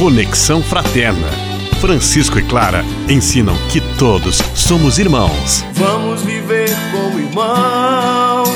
Conexão Fraterna. Francisco e Clara ensinam que todos somos irmãos. Vamos viver como irmãos,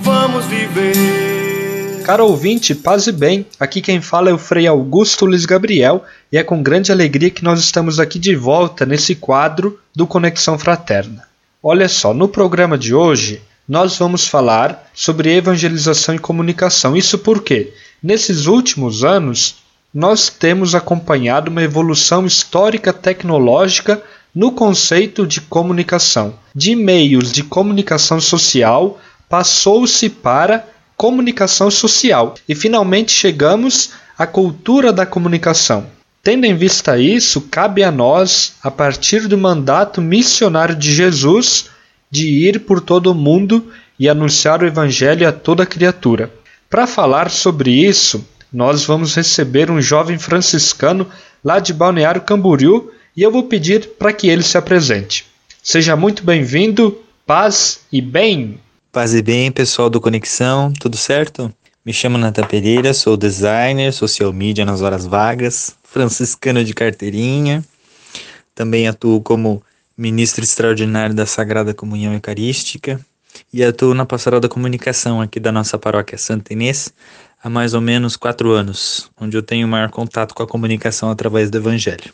vamos viver. Caro ouvinte, paz e bem. Aqui quem fala é o Frei Augusto Luiz Gabriel e é com grande alegria que nós estamos aqui de volta nesse quadro do Conexão Fraterna. Olha só, no programa de hoje nós vamos falar sobre evangelização e comunicação. Isso porque, nesses últimos anos, nós temos acompanhado uma evolução histórica tecnológica no conceito de comunicação. De meios de comunicação social passou-se para comunicação social e finalmente chegamos à cultura da comunicação. Tendo em vista isso, cabe a nós, a partir do mandato missionário de Jesus, de ir por todo o mundo e anunciar o Evangelho a toda criatura. Para falar sobre isso, nós vamos receber um jovem franciscano lá de Balneário Camboriú e eu vou pedir para que ele se apresente. Seja muito bem-vindo, paz e bem! Paz e bem, pessoal do Conexão, tudo certo? Me chamo Nata Pereira, sou designer, social media nas horas vagas, franciscano de carteirinha, também atuo como ministro extraordinário da Sagrada Comunhão Eucarística e atuo na pastoral da comunicação aqui da nossa paróquia Santa Inês há mais ou menos quatro anos, onde eu tenho maior contato com a comunicação através do Evangelho.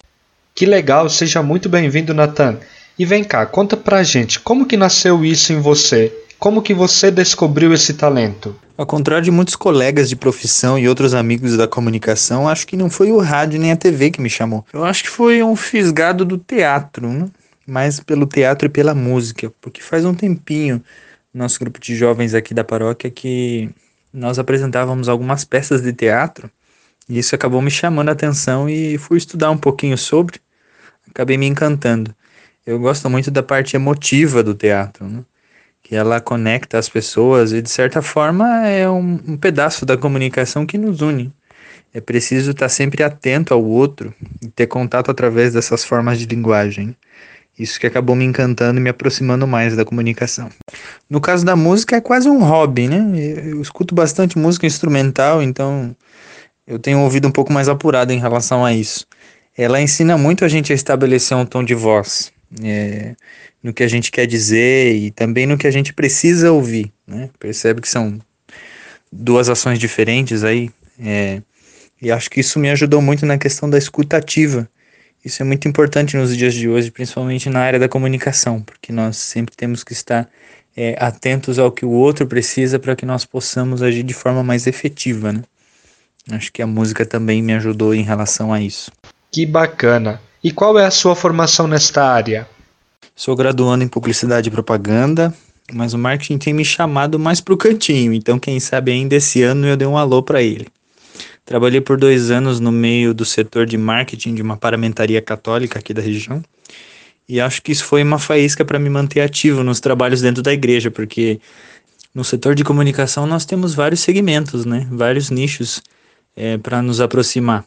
Que legal, seja muito bem-vindo, Natan. E vem cá, conta pra gente, como que nasceu isso em você? Como que você descobriu esse talento? Ao contrário de muitos colegas de profissão e outros amigos da comunicação, acho que não foi o rádio nem a TV que me chamou. Eu acho que foi um fisgado do teatro, né? mais pelo teatro e pela música, porque faz um tempinho nosso grupo de jovens aqui da paróquia que nós apresentávamos algumas peças de teatro e isso acabou me chamando a atenção e fui estudar um pouquinho sobre, acabei me encantando. Eu gosto muito da parte emotiva do teatro, né? que ela conecta as pessoas e de certa forma é um, um pedaço da comunicação que nos une. É preciso estar sempre atento ao outro e ter contato através dessas formas de linguagem. Isso que acabou me encantando e me aproximando mais da comunicação. No caso da música, é quase um hobby, né? Eu escuto bastante música instrumental, então eu tenho ouvido um pouco mais apurado em relação a isso. Ela ensina muito a gente a estabelecer um tom de voz, é, no que a gente quer dizer e também no que a gente precisa ouvir, né? Percebe que são duas ações diferentes aí, é, e acho que isso me ajudou muito na questão da escutativa isso é muito importante nos dias de hoje, principalmente na área da comunicação, porque nós sempre temos que estar é, atentos ao que o outro precisa para que nós possamos agir de forma mais efetiva, né? Acho que a música também me ajudou em relação a isso. Que bacana! E qual é a sua formação nesta área? Sou graduando em Publicidade e Propaganda, mas o marketing tem me chamado mais para o cantinho, então quem sabe ainda esse ano eu dei um alô para ele. Trabalhei por dois anos no meio do setor de marketing de uma paramentaria católica aqui da região. E acho que isso foi uma faísca para me manter ativo nos trabalhos dentro da igreja, porque no setor de comunicação nós temos vários segmentos, né? vários nichos é, para nos aproximar.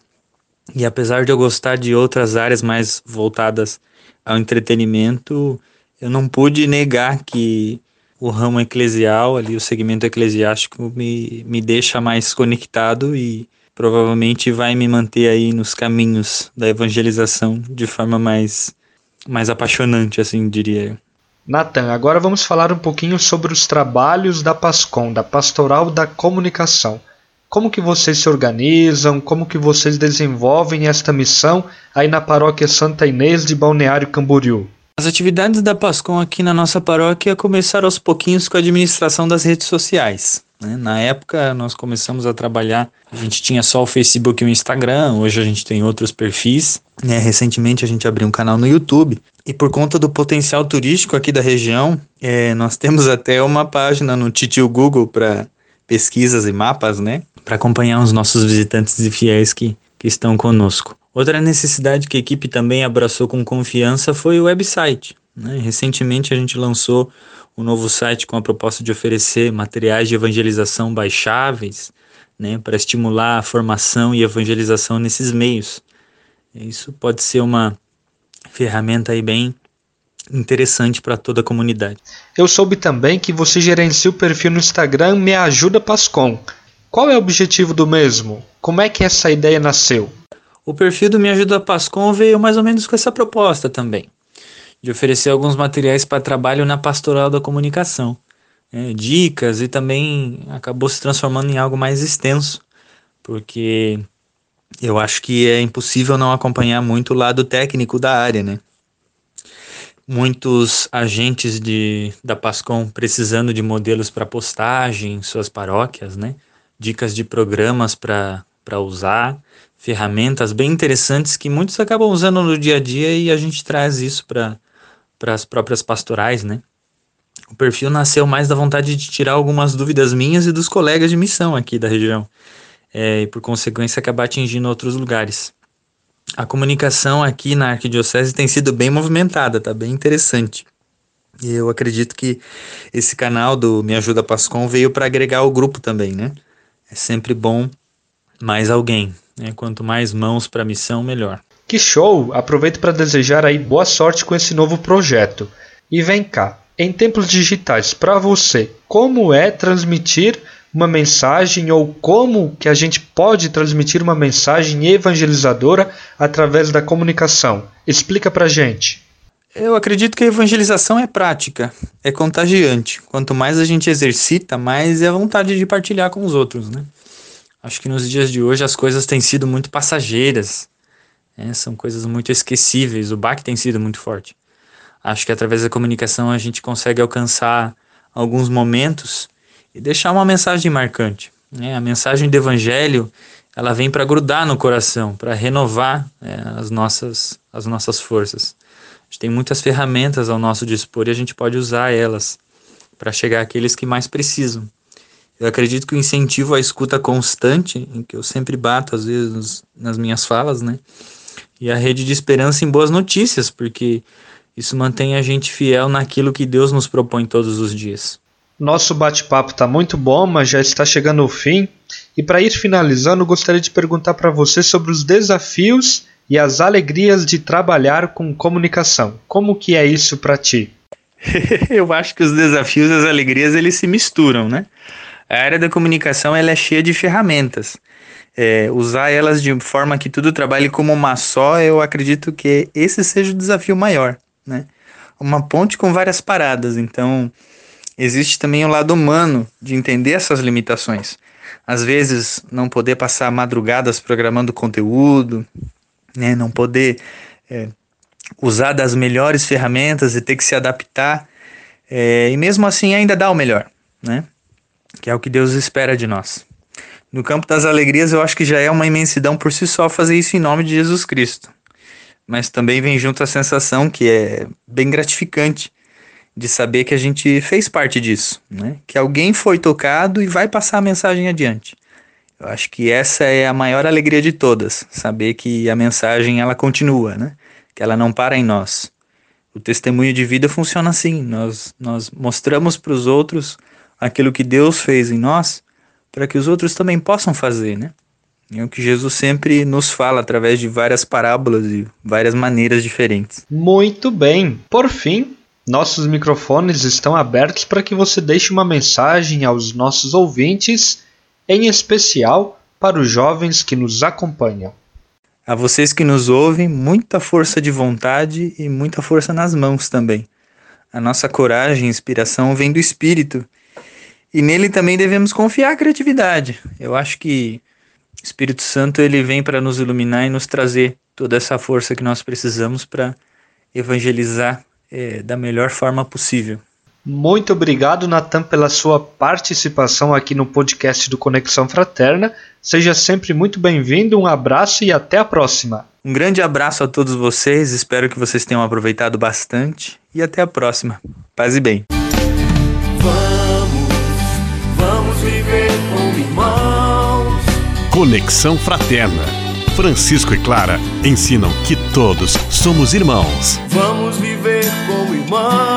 E apesar de eu gostar de outras áreas mais voltadas ao entretenimento, eu não pude negar que o ramo eclesial, ali, o segmento eclesiástico, me, me deixa mais conectado e provavelmente vai me manter aí nos caminhos da evangelização de forma mais, mais apaixonante, assim diria eu. Nathan, agora vamos falar um pouquinho sobre os trabalhos da PASCOM, da Pastoral da Comunicação. Como que vocês se organizam, como que vocês desenvolvem esta missão aí na paróquia Santa Inês de Balneário Camboriú? As atividades da PASCOM aqui na nossa paróquia começaram aos pouquinhos com a administração das redes sociais. Né? Na época, nós começamos a trabalhar, a gente tinha só o Facebook e o Instagram, hoje a gente tem outros perfis. Né? Recentemente, a gente abriu um canal no YouTube. E por conta do potencial turístico aqui da região, é, nós temos até uma página no Titio Google para pesquisas e mapas, né? Para acompanhar os nossos visitantes e fiéis que, que estão conosco. Outra necessidade que a equipe também abraçou com confiança foi o website. Né? Recentemente a gente lançou um novo site com a proposta de oferecer materiais de evangelização baixáveis, né, para estimular a formação e evangelização nesses meios. Isso pode ser uma ferramenta aí bem interessante para toda a comunidade. Eu soube também que você gerencia o perfil no Instagram Me Ajuda Pascom. Qual é o objetivo do mesmo? Como é que essa ideia nasceu? O perfil do Me Ajuda Pascom veio mais ou menos com essa proposta também, de oferecer alguns materiais para trabalho na pastoral da comunicação, né, dicas e também acabou se transformando em algo mais extenso, porque eu acho que é impossível não acompanhar muito o lado técnico da área, né? Muitos agentes de, da Pascom precisando de modelos para postagem em suas paróquias, né? Dicas de programas para usar, ferramentas bem interessantes que muitos acabam usando no dia a dia e a gente traz isso para as próprias pastorais, né? O perfil nasceu mais da vontade de tirar algumas dúvidas minhas e dos colegas de missão aqui da região, é, e por consequência acabar atingindo outros lugares. A comunicação aqui na Arquidiocese tem sido bem movimentada, tá bem interessante. E eu acredito que esse canal do Me Ajuda Pascom veio para agregar o grupo também, né? É sempre bom mais alguém. Né? Quanto mais mãos para a missão, melhor. Que show! Aproveito para desejar aí boa sorte com esse novo projeto. E vem cá, em tempos digitais, para você, como é transmitir uma mensagem ou como que a gente pode transmitir uma mensagem evangelizadora através da comunicação? Explica pra gente. Eu acredito que a evangelização é prática, é contagiante. Quanto mais a gente exercita, mais é a vontade de partilhar com os outros, né? Acho que nos dias de hoje as coisas têm sido muito passageiras, né? são coisas muito esquecíveis. O baque tem sido muito forte. Acho que através da comunicação a gente consegue alcançar alguns momentos e deixar uma mensagem marcante. Né? A mensagem do Evangelho ela vem para grudar no coração, para renovar é, as, nossas, as nossas forças. A gente tem muitas ferramentas ao nosso dispor e a gente pode usar elas para chegar àqueles que mais precisam. Eu acredito que o incentivo à escuta constante, em que eu sempre bato às vezes nas minhas falas, né? E a rede de esperança em boas notícias, porque isso mantém a gente fiel naquilo que Deus nos propõe todos os dias. Nosso bate-papo está muito bom, mas já está chegando ao fim. E para ir finalizando, gostaria de perguntar para você sobre os desafios e as alegrias de trabalhar com comunicação. Como que é isso para ti? eu acho que os desafios e as alegrias eles se misturam, né? A área da comunicação ela é cheia de ferramentas. É, usar elas de forma que tudo trabalhe como uma só, eu acredito que esse seja o desafio maior, né? Uma ponte com várias paradas. Então, existe também o lado humano de entender essas limitações. Às vezes, não poder passar madrugadas programando conteúdo, né? Não poder é, usar das melhores ferramentas e ter que se adaptar. É, e mesmo assim ainda dá o melhor, né? que é o que Deus espera de nós. No campo das alegrias, eu acho que já é uma imensidão por si só fazer isso em nome de Jesus Cristo. Mas também vem junto a sensação que é bem gratificante de saber que a gente fez parte disso, né? Que alguém foi tocado e vai passar a mensagem adiante. Eu acho que essa é a maior alegria de todas, saber que a mensagem ela continua, né? Que ela não para em nós. O testemunho de vida funciona assim, nós nós mostramos para os outros aquilo que Deus fez em nós, para que os outros também possam fazer, né? É o que Jesus sempre nos fala através de várias parábolas e várias maneiras diferentes. Muito bem. Por fim, nossos microfones estão abertos para que você deixe uma mensagem aos nossos ouvintes, em especial para os jovens que nos acompanham. A vocês que nos ouvem, muita força de vontade e muita força nas mãos também. A nossa coragem e inspiração vem do Espírito e nele também devemos confiar a criatividade. Eu acho que o Espírito Santo ele vem para nos iluminar e nos trazer toda essa força que nós precisamos para evangelizar é, da melhor forma possível. Muito obrigado, Natan, pela sua participação aqui no podcast do Conexão Fraterna. Seja sempre muito bem-vindo, um abraço e até a próxima. Um grande abraço a todos vocês, espero que vocês tenham aproveitado bastante e até a próxima. Paz e bem. Conexão Fraterna. Francisco e Clara ensinam que todos somos irmãos. Vamos viver como irmãos